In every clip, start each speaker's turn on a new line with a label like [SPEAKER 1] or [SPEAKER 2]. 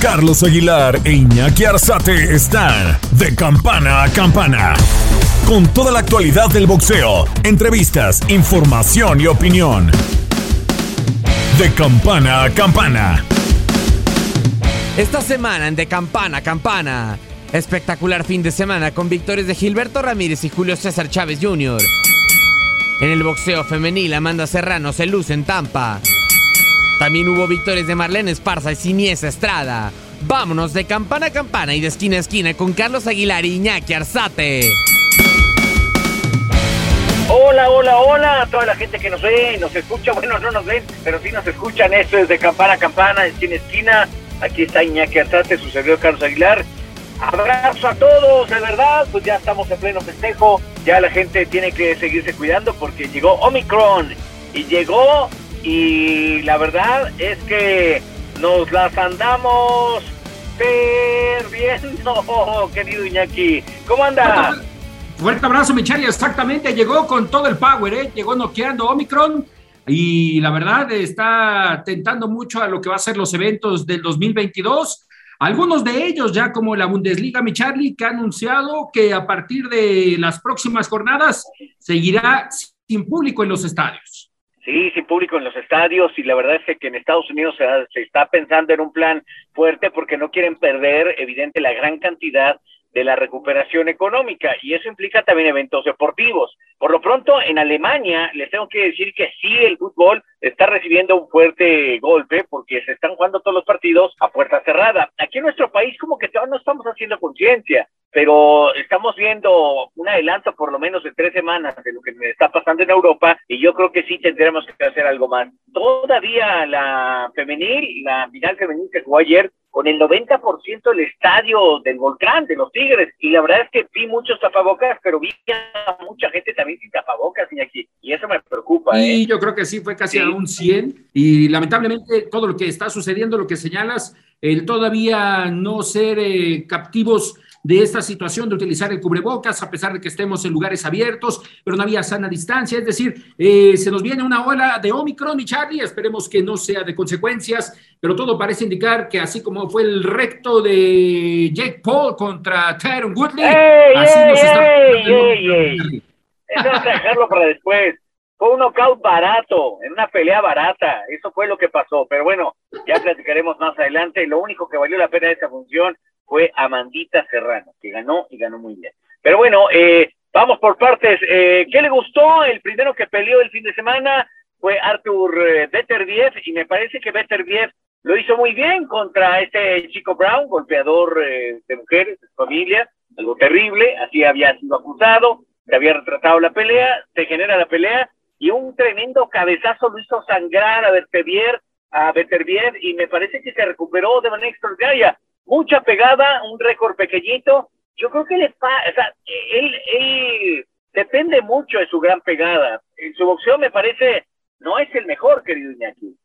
[SPEAKER 1] Carlos Aguilar e Iñaki Arzate están de campana a campana. Con toda la actualidad del boxeo, entrevistas, información y opinión. De campana a campana.
[SPEAKER 2] Esta semana en De Campana a Campana. Espectacular fin de semana con victorias de Gilberto Ramírez y Julio César Chávez Jr. En el boxeo femenil, Amanda Serrano se luce en Tampa. También hubo victorias de Marlene Esparza y Siniesa Estrada. Vámonos de campana a campana y de esquina a esquina con Carlos Aguilar y Iñaki Arzate.
[SPEAKER 3] Hola, hola, hola a toda la gente que nos ve, nos escucha. Bueno, no nos ven, pero sí nos escuchan. Esto es de campana a campana, esquina a esquina. Aquí está Iñaki Arzate, su servidor Carlos Aguilar. Abrazo a todos, de verdad. Pues ya estamos en pleno festejo. Ya la gente tiene que seguirse cuidando porque llegó Omicron. Y llegó y la verdad es que nos las andamos perdiendo, querido Iñaki. ¿Cómo anda?
[SPEAKER 4] Fuerte abrazo, Michari. Exactamente, llegó con todo el power, ¿eh? llegó noqueando Omicron y la verdad está tentando mucho a lo que va a ser los eventos del 2022. Algunos de ellos, ya como la Bundesliga, mi Charlie, que ha anunciado que a partir de las próximas jornadas seguirá sin público en los estadios.
[SPEAKER 3] Sí, sin público en los estadios y la verdad es que en Estados Unidos se, se está pensando en un plan fuerte porque no quieren perder, evidente, la gran cantidad de la recuperación económica y eso implica también eventos deportivos. Por lo pronto, en Alemania les tengo que decir que sí, el fútbol está recibiendo un fuerte golpe porque se están jugando todos los partidos a puerta cerrada. Aquí en nuestro país como que todavía no estamos haciendo conciencia, pero estamos viendo un adelanto por lo menos de tres semanas de lo que está pasando en Europa y yo creo que sí tendremos que hacer algo más. Todavía la femenil, la final femenil que jugó ayer, con el 90% del estadio del volcán, de los Tigres. Y la verdad es que vi muchos tapabocas, pero vi a mucha gente también sin tapabocas, aquí Y eso me preocupa.
[SPEAKER 4] Y
[SPEAKER 3] ¿eh?
[SPEAKER 4] yo creo que sí, fue casi
[SPEAKER 3] Sí.
[SPEAKER 4] a un 100. Y lamentablemente todo lo que está sucediendo, lo que señalas, el todavía no ser eh, captivos de esta situación de utilizar el cubrebocas, a pesar de que estemos en lugares abiertos, pero no había sana distancia. Es decir, eh, se nos viene una ola de Omicron y Charlie, esperemos que no sea de consecuencias, pero todo parece indicar que así como fue el recto de Jake Paul contra Tyron Woodley,
[SPEAKER 3] ¡Ey,
[SPEAKER 4] así
[SPEAKER 3] ey,
[SPEAKER 4] nos está
[SPEAKER 3] ey!
[SPEAKER 4] Omicron.
[SPEAKER 3] Eso dejarlo para después. Fue un knockout barato, en una pelea barata. Eso fue lo que pasó. Pero bueno, ya platicaremos más adelante. Lo único que valió la pena de esta función fue Amandita Serrano, que ganó y ganó muy bien. Pero bueno, eh, vamos por partes. Eh, ¿Qué le gustó? El primero que peleó el fin de semana fue Arthur eh, Beterbiev y me parece que Beterbiev lo hizo muy bien contra este chico Brown, golpeador eh, de mujeres, de familia, algo terrible, así había sido acusado, se había retratado la pelea, se genera la pelea y un tremendo cabezazo lo hizo sangrar a Beterbiev, a Beterbiev y me parece que se recuperó de manera extraordinaria. Mucha pegada, un récord pequeñito. Yo creo que le o sea, él depende mucho de su gran pegada. En su boxeo me parece no es el mejor, querido Iñaki.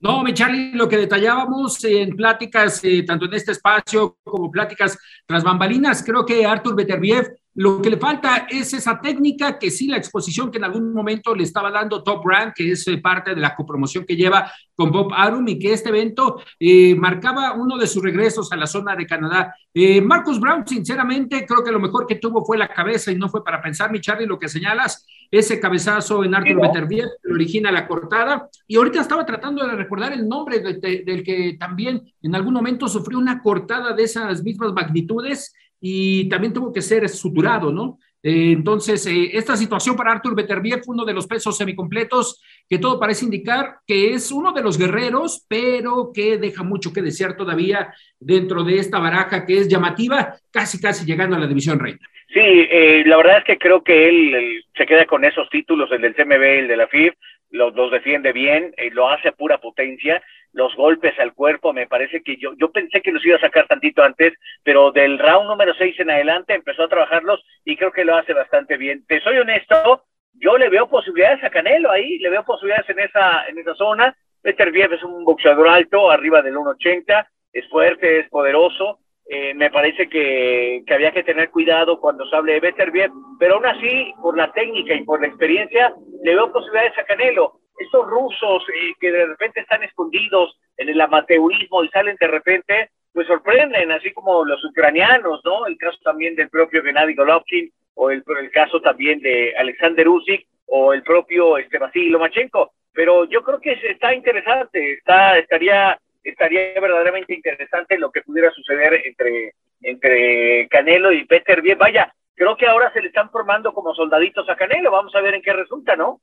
[SPEAKER 4] No, mi Charlie, lo que detallábamos en pláticas, eh, tanto en este espacio como pláticas tras bambalinas, creo que Artur Beterbiev lo que le falta es esa técnica que sí la exposición que en algún momento le estaba dando Top Rank, que es eh, parte de la copromoción que lleva con Bob Arum y que este evento eh, marcaba uno de sus regresos a la zona de Canadá. Eh, Marcus Brown, sinceramente, creo que lo mejor que tuvo fue la cabeza y no fue para pensar, mi Charlie, lo que señalas, ese cabezazo en
[SPEAKER 3] ¿no?
[SPEAKER 4] Beterbiev, que origina la cortada. Y ahorita estaba tratando de recordar el nombre de- de- del que también en algún momento sufrió una cortada de esas mismas magnitudes y también tuvo que ser suturado, ¿no? Eh, entonces, eh, esta situación para Artur Beterbiev uno de los pesos semicompletos que todo parece indicar que es uno de los guerreros, pero que deja mucho que desear todavía dentro de esta baraja que es llamativa, casi casi llegando a la división reina.
[SPEAKER 3] Sí, eh, la verdad es que creo que él, se queda con esos títulos, el del CMB, el de la FIB, los, los defiende bien, lo hace a pura potencia, los golpes al cuerpo, me parece que yo, yo pensé que los iba a sacar tantito antes, pero del round número 6 en adelante empezó a trabajarlos y creo que lo hace bastante bien. Te soy honesto, yo le veo posibilidades a Canelo ahí, le veo posibilidades en esa, en esa zona. Peter Viev es un boxeador alto, arriba del 1.80, es fuerte, es poderoso. Eh, me parece que, que, había que tener cuidado cuando se hable de Peter Viev, pero aún así, por la técnica y por la experiencia, le veo posibilidades a Canelo. Estos rusos eh, que de repente están escondidos en el amateurismo y salen de repente, pues sorprenden, así como los ucranianos, ¿no? El caso también del propio Gennady Golovkin, o el, el caso también de Alexander Usyk o el propio este, Vasily Lomachenko. Pero yo creo que está interesante, está, estaría, estaría verdaderamente interesante lo que pudiera suceder entre, entre Canelo y Peter Bien. Vaya, creo que ahora se le están formando como soldaditos a Canelo, vamos a ver en qué resulta, ¿no?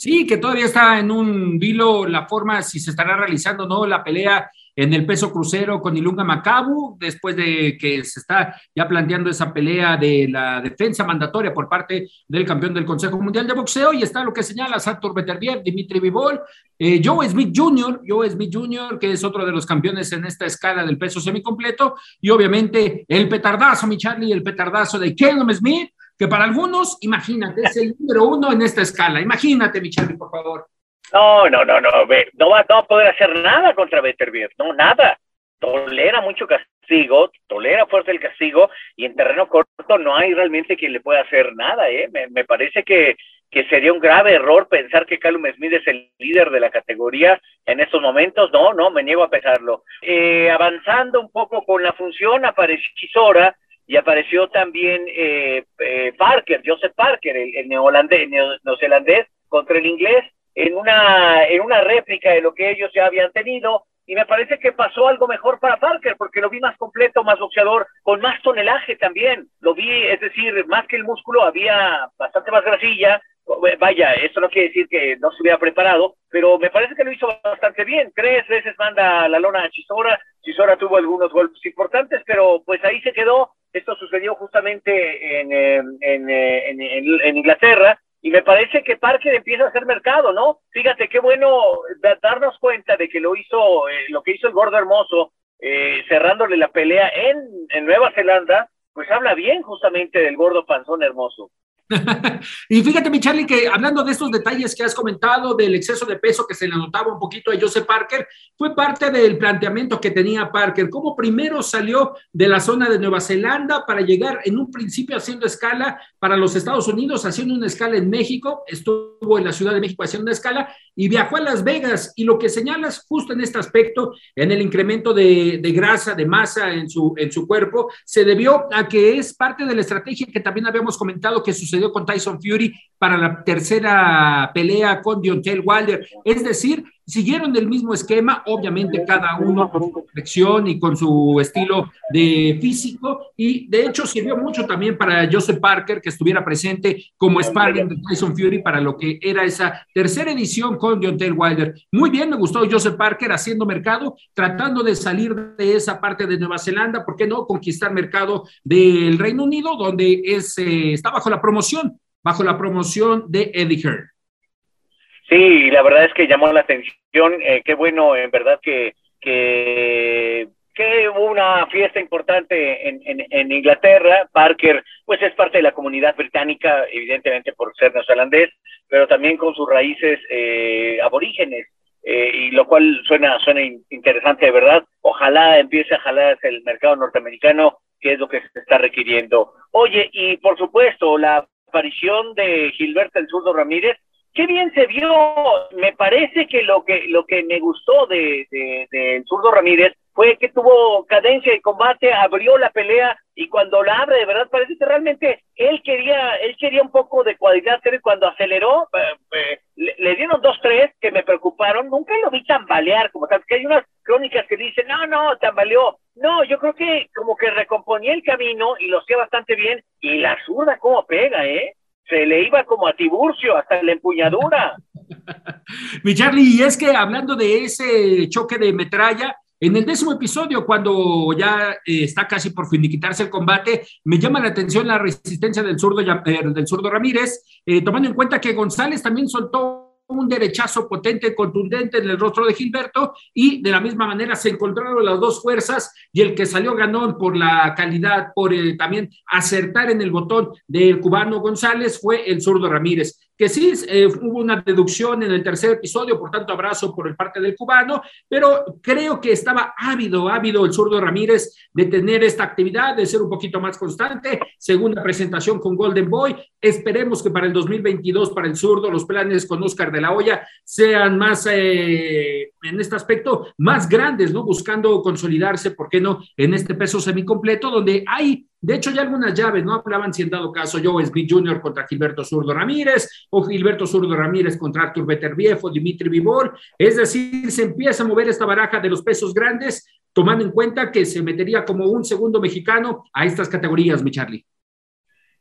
[SPEAKER 4] Sí, que todavía está en un vilo la forma si se estará realizando no la pelea en el peso crucero con Ilunga Macabu, después de que se está ya planteando esa pelea de la defensa mandatoria por parte del campeón del Consejo Mundial de Boxeo, y está lo que señala Satur Beterbiev, Dimitri Vivol, eh, Joe Smith Jr., Joe Smith Jr., que es otro de los campeones en esta escala del peso semicompleto, y obviamente el petardazo, mi Charlie, el petardazo de Callum Smith, que para algunos, imagínate, es el número uno en esta escala. Imagínate, mi Charlie, por favor.
[SPEAKER 3] No, no, no, no, no va, no va a poder hacer nada contra Beterbiev, no, nada. Tolera mucho castigo, tolera fuerte el castigo y en terreno corto no hay realmente quien le pueda hacer nada, ¿eh? Me, me parece que, que sería un grave error pensar que Callum Smith es el líder de la categoría en estos momentos, no, no, me niego a pensarlo. Eh, avanzando un poco con la función, apareció Chisora y apareció también eh, eh, Parker, Joseph Parker, el, el neozelandés, contra el inglés, en una, en una réplica de lo que ellos ya habían tenido, y me parece que pasó algo mejor para Parker, porque lo vi más completo, más boxeador, con más tonelaje también. Lo vi, es decir, más que el músculo, había bastante más grasilla. Vaya, eso no quiere decir que no se hubiera preparado, pero me parece que lo hizo bastante bien. Tres veces manda la lona a Chisora. Chisora tuvo algunos golpes importantes, pero pues ahí se quedó. Esto sucedió justamente en, en, en, en, en Inglaterra y me parece que Parker empieza a hacer mercado, ¿no? Fíjate qué bueno darnos cuenta de que lo hizo, eh, lo que hizo el gordo hermoso, eh, cerrándole la pelea en, en Nueva Zelanda, pues habla bien justamente del gordo panzón hermoso.
[SPEAKER 4] y fíjate, mi Charlie, que hablando de estos detalles que has comentado, del exceso de peso que se le notaba un poquito a Joseph Parker, fue parte del planteamiento que tenía Parker, como primero salió de la zona de Nueva Zelanda para llegar en un principio haciendo escala para los Estados Unidos, haciendo una escala en México, estuvo en la Ciudad de México haciendo una escala y viajó a Las Vegas. Y lo que señalas justo en este aspecto, en el incremento de, de grasa, de masa en su, en su cuerpo, se debió a que es parte de la estrategia que también habíamos comentado que sucedió con Tyson Fury para la tercera pelea con Deontay Wilder. Es decir, siguieron el mismo esquema, obviamente cada uno con su complexión y con su estilo de físico, y de hecho sirvió mucho también para Joseph Parker que estuviera presente como sparring de Tyson Fury para lo que era esa tercera edición con Deontay Wilder. Muy bien, me gustó Joseph Parker haciendo mercado, tratando de salir de esa parte de Nueva Zelanda, ¿por qué no conquistar mercado del Reino Unido, donde es, eh, está bajo la promoción bajo la promoción de Eddie Hearn.
[SPEAKER 3] Sí, la verdad es que llamó la atención. Eh, qué bueno, en verdad, que, que, hubo una fiesta importante en, en, en, Inglaterra. Parker, pues es parte de la comunidad británica, evidentemente por ser neozelandés, pero también con sus raíces eh, aborígenes. Eh, y lo cual suena, suena interesante de verdad. Ojalá empiece a jalar el mercado norteamericano, que es lo que se está requiriendo. Oye, y por supuesto, la aparición de Gilberto el Zurdo Ramírez, qué bien se vio. Me parece que lo que, lo que me gustó de, de, de Zurdo Ramírez fue que tuvo cadencia de combate, abrió la pelea y cuando la abre, de verdad, parece que realmente él quería, él quería un poco de cualidad, pero cuando aceleró, eh, eh, le, dieron dos, tres que me preocuparon, nunca lo vi tambalear como tal, que hay unas crónicas que dicen, no, no, tambaleó. No, yo creo que como que recomponía el camino y lo hacía bastante bien, y la zurda cómo pega, ¿eh? Se le iba como a Tiburcio, hasta la empuñadura.
[SPEAKER 4] Mi Charlie, y es que hablando de ese choque de metralla, en el décimo episodio, cuando ya eh, está casi por finiquitarse el combate, me llama la atención la resistencia del zurdo, eh, del zurdo Ramírez, eh, tomando en cuenta que González también soltó un derechazo potente, contundente en el rostro de Gilberto y de la misma manera se encontraron las dos fuerzas y el que salió ganón por la calidad, por eh, también acertar en el botón del cubano González fue el zurdo Ramírez que sí eh, hubo una deducción en el tercer episodio, por tanto abrazo por el parte del cubano, pero creo que estaba ávido, ávido el zurdo Ramírez de tener esta actividad, de ser un poquito más constante. Segunda presentación con Golden Boy. Esperemos que para el 2022, para el zurdo, los planes con Oscar de la Hoya sean más, eh, en este aspecto, más grandes, ¿no? Buscando consolidarse, ¿por qué no?, en este peso semicompleto, donde hay de hecho, ya algunas llaves, ¿no? Hablaban si en dado caso Joe Smith Jr. contra Gilberto Zurdo Ramírez o Gilberto Zurdo Ramírez contra Artur Beterbiev o Dimitri Vivol. Es decir, se empieza a mover esta baraja de los pesos grandes, tomando en cuenta que se metería como un segundo mexicano a estas categorías, mi Charlie.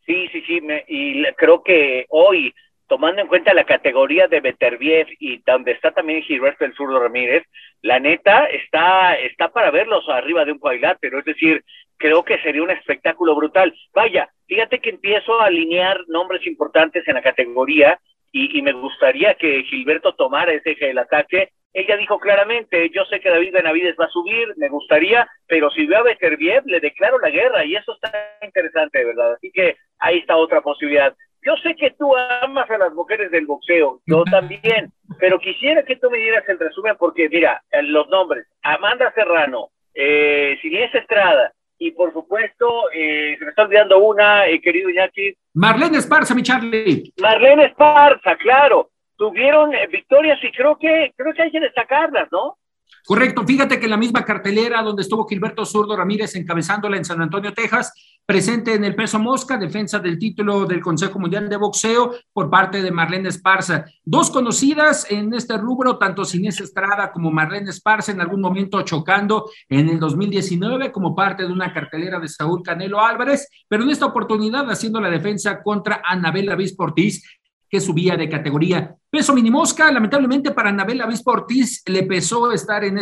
[SPEAKER 3] Sí, sí, sí, y creo que hoy, tomando en cuenta la categoría de Beterbiev y donde está también Gilberto Zurdo Ramírez, la neta está, está para verlos arriba de un cuadrilátero, es decir, creo que sería un espectáculo brutal. Vaya, fíjate que empiezo a alinear nombres importantes en la categoría y, me gustaría que Gilberto tomara ese eje del ataque. Ella dijo claramente, yo sé que David Benavides va a subir, me gustaría, pero si veo a Beterbiev, le declaro la guerra y eso está interesante, de verdad. Así que ahí está otra posibilidad. Yo sé que tú amas a las mujeres del boxeo, yo también, pero quisiera que tú me dieras el resumen porque, mira, los nombres, Amanda Serrano, eh, Estrada, y por supuesto, eh, se me está olvidando una, eh, querido Iñaki.
[SPEAKER 4] Marlene Esparza, mi Charlie.
[SPEAKER 3] Marlene Esparza, claro. Tuvieron eh, victorias y creo que, creo que hay que destacarlas, ¿no?
[SPEAKER 4] Correcto, fíjate que en la misma cartelera donde estuvo Gilberto Zurdo Ramírez encabezándola en San Antonio, Texas, presente en el peso mosca, defensa del título del Consejo Mundial de Boxeo por parte de Marlene Esparza. Dos conocidas en este rubro, tanto Inés Estrada como Marlene Esparza, en algún momento chocando en el 2019 como parte de una cartelera de Saúl Canelo Álvarez, pero en esta oportunidad haciendo la defensa contra Anabel Avis Ortiz, que subía de categoría. Peso minimosca, lamentablemente para Anabel Avispa Ortiz le pesó estar en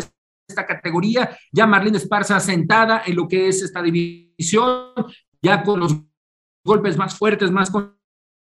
[SPEAKER 4] esta categoría, ya Marlene Esparza sentada en lo que es esta división, ya con los golpes más fuertes, más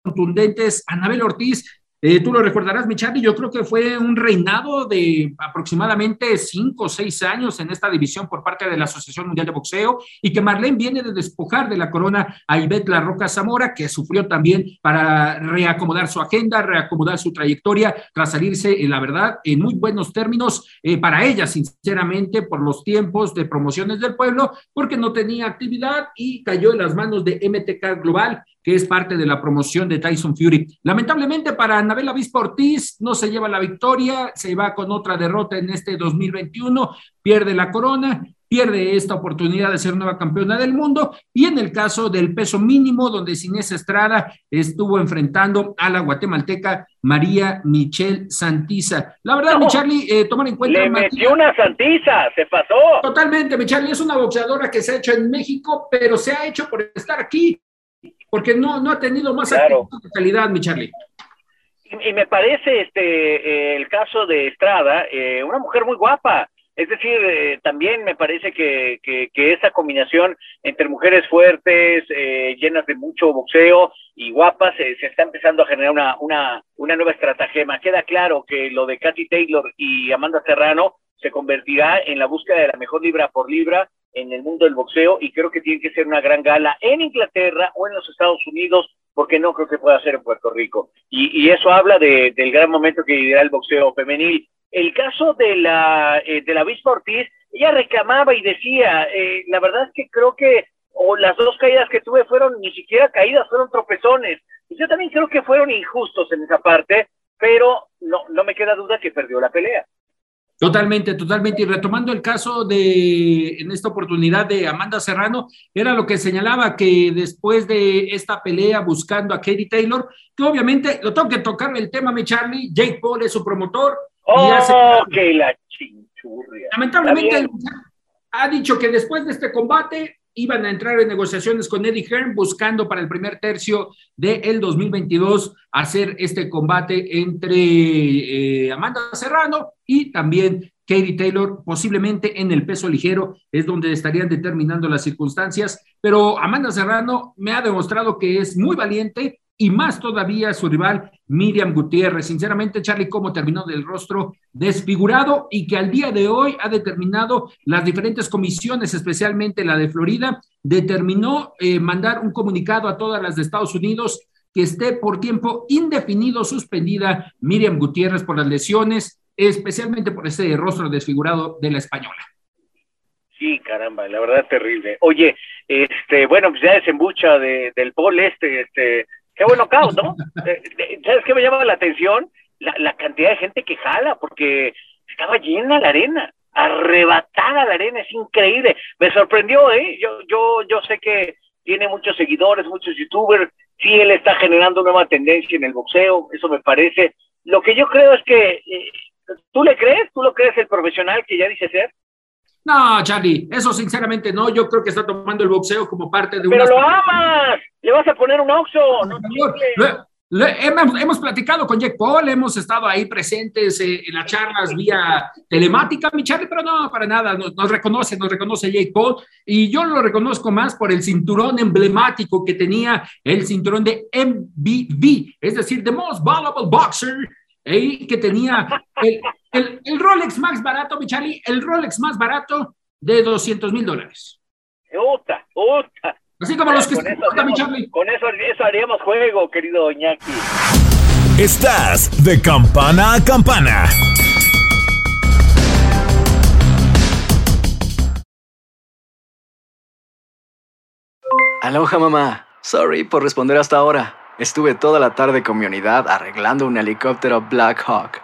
[SPEAKER 4] contundentes. Anabel Ortiz eh, tú lo recordarás, mi Charlie, yo creo que fue un reinado de aproximadamente cinco o seis años en esta división por parte de la Asociación Mundial de Boxeo y que Marlene viene de despojar de la corona a Ivette La Roca Zamora, que sufrió también para reacomodar su agenda, reacomodar su trayectoria, tras salirse, en la verdad, en muy buenos términos eh, para ella, sinceramente, por los tiempos de promociones del pueblo, porque no tenía actividad y cayó en las manos de MTK Global que es parte de la promoción de Tyson Fury. Lamentablemente para Anabela Vispa Ortiz no se lleva la victoria, se va con otra derrota en este 2021, pierde la corona, pierde esta oportunidad de ser nueva campeona del mundo y en el caso del peso mínimo donde Inés Estrada estuvo enfrentando a la guatemalteca María Michelle Santiza. La verdad, mi Charlie, eh, tomar en cuenta...
[SPEAKER 3] Le metió una Santiza, se pasó.
[SPEAKER 4] Totalmente, mi Charlie, es una boxeadora que se ha hecho en México, pero se ha hecho por estar aquí porque no, no ha tenido más
[SPEAKER 3] claro.
[SPEAKER 4] calidad, mi Charlie.
[SPEAKER 3] Y, me parece este eh, el caso de Estrada, eh, una mujer muy guapa. Es decir, eh, también me parece que, que, esa combinación entre mujeres fuertes, llenas de mucho boxeo y guapas, se está empezando a generar una, una, una nueva estratagema. Queda claro que lo de Katy Taylor y Amanda Serrano se convertirá en la búsqueda de la mejor libra por libra en el mundo del boxeo y creo que tiene que ser una gran gala en Inglaterra o en los Estados Unidos porque no creo que pueda ser en Puerto Rico. Y, eso habla de, del gran momento que vivirá el boxeo femenil. El caso de la, eh, de la Vispa Ortiz, ella reclamaba y decía, eh, la verdad es que creo que o las dos caídas que tuve fueron ni siquiera caídas, fueron tropezones. Y yo también creo que fueron injustos en esa parte, pero no, no me queda duda que perdió la pelea.
[SPEAKER 4] Totalmente, totalmente. Y retomando el caso de, en esta oportunidad de Amanda Serrano, era lo que señalaba que después de esta pelea buscando a Katie Taylor, que obviamente, lo tengo que tocar el tema, mi Charlie, Jake Paul es su promotor.
[SPEAKER 3] Oh, que la chinchurria.
[SPEAKER 4] Lamentablemente ha dicho que después de este combate iban a entrar en negociaciones con Eddie Hearn buscando para el primer tercio del el 2022 hacer este combate entre eh, Amanda Serrano y también Katie Taylor, posiblemente en el peso ligero, es donde estarían determinando las circunstancias, pero Amanda Serrano me ha demostrado que es muy valiente, y más todavía su rival Miriam Gutiérrez. Sinceramente, Charlie, cómo terminó del rostro desfigurado y que al día de hoy ha determinado las diferentes comisiones, especialmente la de Florida, determinó eh, mandar un comunicado a todas las de Estados Unidos que esté por tiempo indefinido suspendida Miriam Gutiérrez por las lesiones, especialmente por ese rostro desfigurado de la española.
[SPEAKER 3] Sí, caramba, la verdad terrible. Oye, este, bueno, pues ya desembucha de, del pol este, este, qué bueno caos, ¿no? Eh, ¿Sabes qué me llama la atención? La, la cantidad de gente que jala, porque estaba llena la arena, arrebatada la arena, es increíble. Me sorprendió, ¿eh? Yo, yo, yo sé que tiene muchos seguidores, muchos youtubers, sí, él está generando nueva tendencia en el boxeo, eso me parece. Lo que yo creo es que, eh, ¿tú le crees? ¿Tú lo crees el profesional que ya dice ser?
[SPEAKER 4] No, Charlie, eso sinceramente no. Yo creo que está tomando el boxeo como parte de
[SPEAKER 3] Pero lo amas. Le vas a poner un oxo. No,
[SPEAKER 4] hemos, hemos, platicado con Jack Paul, hemos estado ahí presentes eh, en las charlas vía telemática, mi Charlie, pero no, para nada, nos, nos, reconoce, nos reconoce Jake Paul, y yo lo reconozco más por el cinturón emblemático que tenía, el cinturón de MBB, es decir, The Most Valuable Boxer, eh, que tenía el, el, el, Rolex más barato, mi Charlie, el Rolex más barato de 200 mil dólares.
[SPEAKER 3] Uta, uta.
[SPEAKER 4] Así como los que
[SPEAKER 3] con, eso haríamos, con eso, eso haríamos juego, querido Iñaki.
[SPEAKER 1] Estás de campana a campana.
[SPEAKER 5] Aloha mamá. Sorry por responder hasta ahora. Estuve toda la tarde con mi unidad arreglando un helicóptero Black Hawk.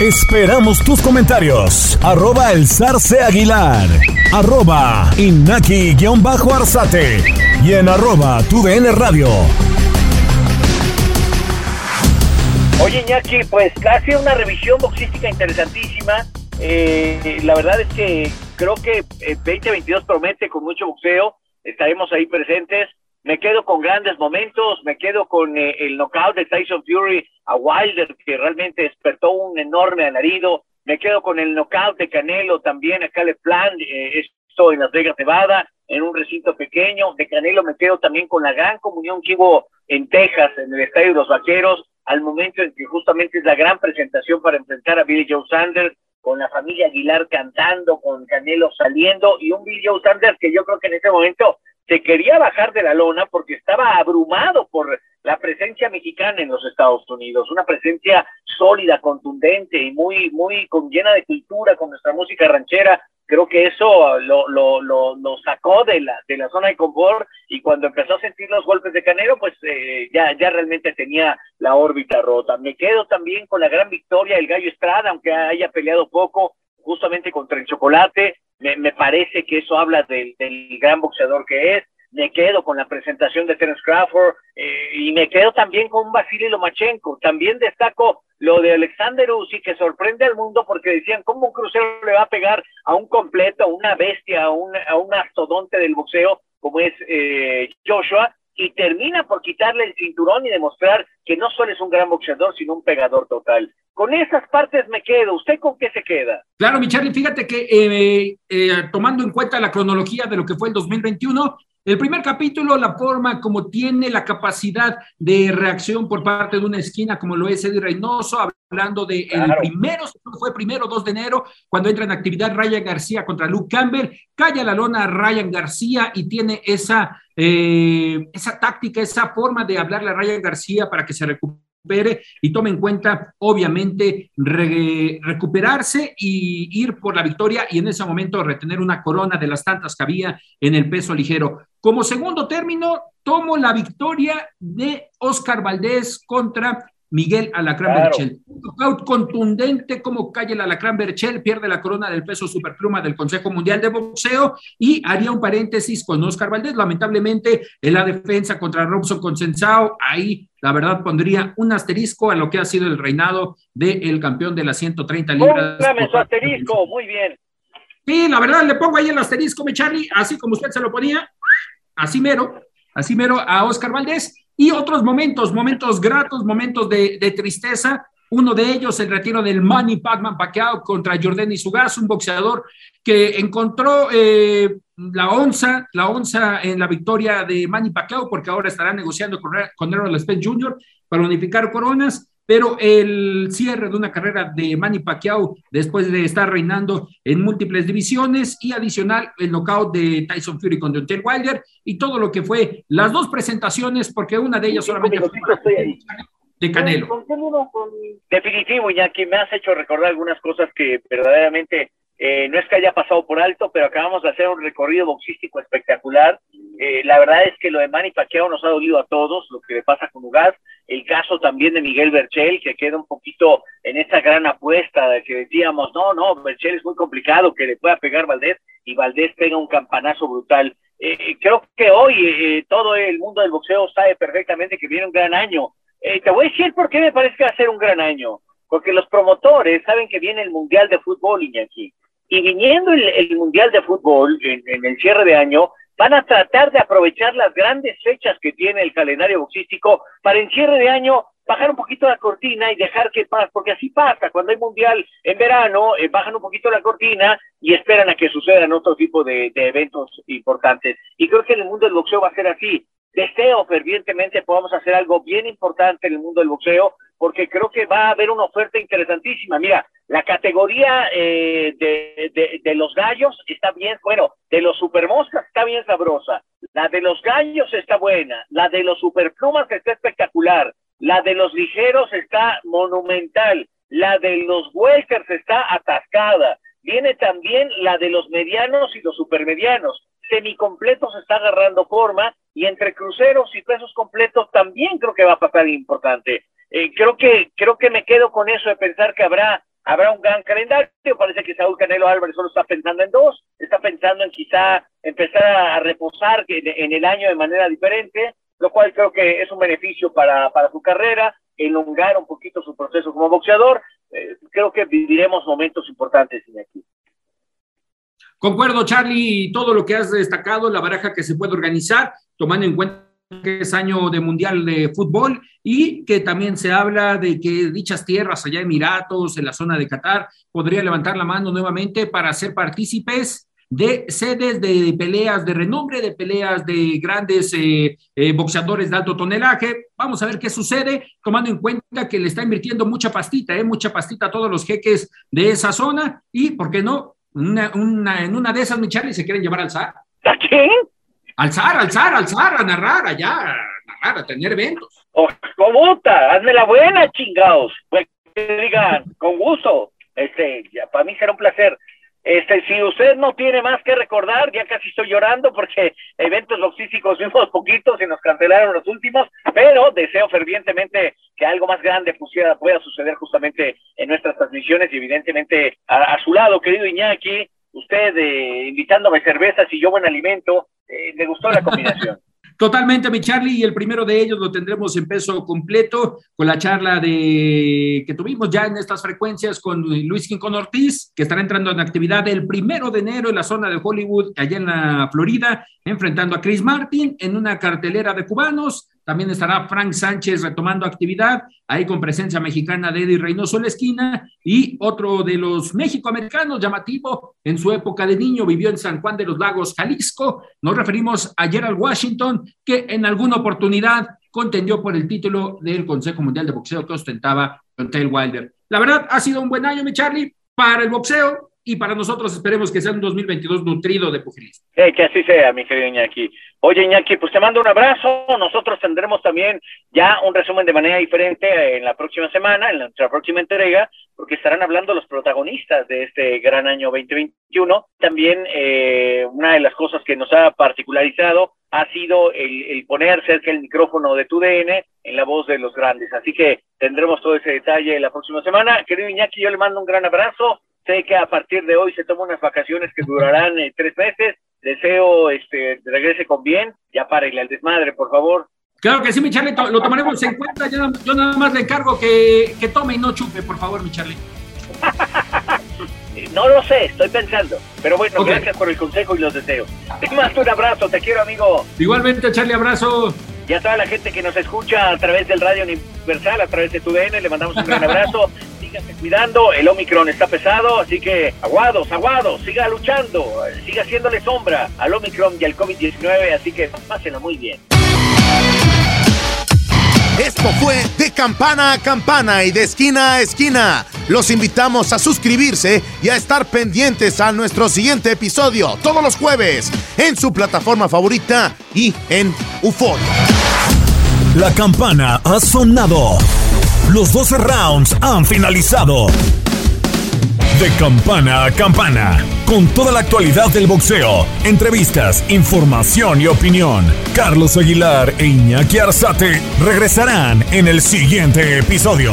[SPEAKER 1] Esperamos tus comentarios. Arroba el zarce aguilar. Arroba inaki-arzate. Y en arroba tu radio.
[SPEAKER 3] Oye Iñaki, pues hace una revisión boxística interesantísima. Eh, la verdad es que creo que 2022 promete con mucho boxeo. Estaremos ahí presentes. Me quedo con grandes momentos, me quedo con eh, el knockout de Tyson Fury a Wilder, que realmente despertó un enorme alarido. Me quedo con el knockout de Canelo también a Caleb Plant, eh, esto en Las Vegas, Nevada, en un recinto pequeño. De Canelo me quedo también con la gran comunión que hubo en Texas, en el Estadio de los Vaqueros, al momento en que justamente es la gran presentación para enfrentar a Billy Joe Sanders, con la familia Aguilar cantando, con Canelo saliendo, y un Billy Joe Sanders que yo creo que en ese momento se quería bajar de la lona porque estaba abrumado por la presencia mexicana en los Estados Unidos, una presencia sólida, contundente y muy, muy con, llena de cultura con nuestra música ranchera. Creo que eso lo, lo, lo, sacó de la, de la zona de confort y cuando empezó a sentir los golpes de Canelo, pues eh, ya, ya realmente tenía la órbita rota. Me quedo también con la gran victoria del Gallo Estrada, aunque haya peleado poco, justamente contra el Chocolate, me, me, parece que eso habla del, del, gran boxeador que es. me quedo con la presentación de Terence Crawford eh, y me quedo también con Vasily Lomachenko. También destaco lo de Alexander Uzi, que sorprende al mundo porque decían, ¿cómo un crucero le va a pegar a un completo, a una bestia, a un, a un astodonte del boxeo como es eh, Joshua? Y termina por quitarle el cinturón y demostrar que no solo es un gran boxeador, sino un pegador total. Con esas partes me quedo. ¿Usted con qué se queda?
[SPEAKER 4] Claro, mi Charlie, fíjate que eh, eh, tomando en cuenta la cronología de lo que fue el 2021, el primer capítulo, la forma como tiene la capacidad de reacción por parte de una esquina, como lo es Eddie Reynoso, hablando de el primero, fue primero 2 de enero, cuando entra en actividad Ryan García contra Luke Campbell, calla la lona Ryan García y tiene esa, eh, esa táctica, esa forma de hablarle a Ryan García para que se recupere y tome en cuenta, obviamente, recuperarse y ir por la victoria y en ese momento retener una corona de las tantas que había en el peso ligero. Como segundo término, tomo la victoria de Oscar Valdés contra Miguel Alacrán Berchel. Un knockout contundente como calle el Alacrán Berchel, pierde la corona del peso superpluma del Consejo Mundial de Boxeo y haría un paréntesis con Oscar Valdés. Lamentablemente, en la defensa contra Robson Consensao, ahí la verdad pondría un asterisco a lo que ha sido el reinado del campeón de las 130 libras.
[SPEAKER 3] Póngame su asterisco, muy bien.
[SPEAKER 4] Sí, la verdad le pongo ahí el asterisco, mi Charlie, así como usted se lo ponía, así mero, así mero a Oscar Valdés y otros momentos, momentos gratos, momentos de, tristeza. Uno de ellos, el retiro del Manny Pacman Pacquiao contra Jordan Isugas, un boxeador que encontró eh, la onza, la onza en la victoria de Manny Pacquiao, porque ahora estará negociando con, con Errol Spence Jr. para unificar coronas pero el cierre de una carrera de Manny Pacquiao después de estar reinando en múltiples divisiones y adicional el knockout de Tyson Fury con Deontay Wilder y todo lo que fue las dos presentaciones, porque una de ellas solamente fue de Canelo.
[SPEAKER 3] Definitivo, que me has hecho recordar algunas cosas que verdaderamente eh, no es que haya pasado por alto, pero acabamos de hacer un recorrido boxístico espectacular. Eh, la verdad es que lo de Manny Pacquiao nos ha dolido a todos, lo que le pasa con Ugas, el caso también de Miguel Berchel, que queda un poquito en esta gran apuesta de que decíamos, no, no, Berchel es muy complicado, que le pueda pegar Valdés, y Valdés pega un campanazo brutal. Eh, creo que hoy todo el mundo del boxeo sabe perfectamente que viene un gran año. te voy a decir por qué me parece que va a ser un gran año. Porque los promotores saben que viene el Mundial de Fútbol, Iñaki y viniendo el, Mundial de Fútbol en, el cierre de año, van a tratar de aprovechar las grandes fechas que tiene el calendario boxístico para en cierre de año bajar un poquito la cortina y dejar que pase, porque así pasa, cuando hay mundial en verano, eh, bajan un poquito la cortina y esperan a que sucedan otro tipo de, de, eventos importantes. Y creo que en el mundo del boxeo va a ser así deseo fervientemente podamos hacer algo bien importante en el mundo del boxeo, porque creo que va a haber una oferta interesantísima. Mira, la categoría eh, de, de, los gallos está bien, bueno, de los supermoscas está bien sabrosa, la de los gallos está buena, la de los superplumas está espectacular, la de los ligeros está monumental, la de los welters está atascada, viene también la de los medianos y los supermedianos. Semicompletos está agarrando forma y entre cruceros y pesos completos también creo que va a pasar importante. Eh, creo que creo que me quedo con eso de pensar que habrá habrá un gran calendario. Parece que Saúl Canelo Álvarez solo está pensando en dos, está pensando en quizá empezar a reposar en, el año de manera diferente, lo cual creo que es un beneficio para, para su carrera, elongar un poquito su proceso como boxeador. Eh, creo que viviremos momentos importantes en aquí.
[SPEAKER 4] Concuerdo, Charlie, todo lo que has destacado, la baraja que se puede organizar, tomando en cuenta que es año de Mundial de Fútbol y que también se habla de que dichas tierras allá Emiratos, en la zona de Qatar, podría levantar la mano nuevamente para ser partícipes de sedes de peleas de renombre, de peleas de grandes eh, eh, boxeadores de alto tonelaje. Vamos a ver qué sucede, tomando en cuenta que le está invirtiendo mucha pastita, eh, mucha pastita a todos los jeques de esa zona y, ¿por qué no? Una, una, en una de esas, mi Charlie, se quieren llevar al zar.
[SPEAKER 3] ¿A quién?
[SPEAKER 4] Al zar, al zar, al zar, a narrar allá, a narrar, a tener eventos.
[SPEAKER 3] Oh, ¿Cómo Hazme la buena, chingados. Pues que digan, con gusto. Este, ya, para mí será un placer. Este, si usted no tiene más que recordar, ya casi estoy llorando porque eventos boxísticos vimos poquitos y nos cancelaron los últimos, pero deseo fervientemente que algo más grande pusiera, pueda suceder justamente en nuestras transmisiones y evidentemente a, su lado, querido Iñaki, usted eh, invitándome cervezas y yo buen alimento, eh, me gustó la combinación.
[SPEAKER 4] Totalmente, mi Charlie, y el primero de ellos lo tendremos en peso completo con la charla de que tuvimos ya en estas frecuencias con Luis Quincón Ortiz, que estará entrando en actividad el primero de enero en la zona de Hollywood, allá en la Florida, enfrentando a Chris Martin en una cartelera de cubanos. También estará Frank Sánchez retomando actividad, ahí con presencia mexicana de Eddie Reynoso en la esquina, y otro de los mexicoamericanos llamativo, en su época de niño vivió en San Juan de los Lagos, Jalisco. Nos referimos a Gerald Washington, que en alguna oportunidad contendió por el título del Consejo Mundial de Boxeo que ostentaba Tail Wilder. La verdad, ha sido un buen año, mi Charlie, para el boxeo y para nosotros esperemos que sea un 2022 nutrido de pugilismo.
[SPEAKER 3] Que así sea, mi querido Iñaki. Oye, Iñaki, pues te mando un abrazo. Nosotros tendremos también ya un resumen de manera diferente en la próxima semana, en nuestra próxima entrega, porque estarán hablando los protagonistas de este gran año 2021. También eh, una de las cosas que nos ha particularizado ha sido el, el, poner cerca el micrófono de tu DN en la voz de los grandes. Así que tendremos todo ese detalle la próxima semana. Querido Iñaki, yo le mando un gran abrazo Sé que a partir de hoy se toma unas vacaciones que durarán eh, tres meses. Deseo este regrese con bien. Ya párele al desmadre, por favor.
[SPEAKER 4] Claro que sí, mi Charlie, lo tomaremos en cuenta. Yo, nada más le encargo que, que tome y no chupe, por favor, mi Charlie.
[SPEAKER 3] no lo sé, estoy pensando. Pero bueno, gracias por el consejo y los deseos. Te mando un abrazo, te quiero, amigo.
[SPEAKER 4] Igualmente, Charlie, abrazo.
[SPEAKER 3] Y a toda la gente que nos escucha a través del Radio Universal, a través de tu DN, le mandamos un gran abrazo. Sígase cuidando, el Omicron está pesado, así que aguados, aguados, siga luchando, siga haciéndole sombra al Omicron y al COVID-19, así que pásenlo muy bien.
[SPEAKER 6] Esto fue de campana a campana y de esquina a esquina. Los invitamos a suscribirse y a estar pendientes a nuestro siguiente episodio todos los jueves en su plataforma favorita y en UFO.
[SPEAKER 1] La campana ha sonado. Los 12 rounds han finalizado. De campana a campana, con toda la actualidad del boxeo, entrevistas, información y opinión. Carlos Aguilar e Iñaki Arzate regresarán en el siguiente episodio.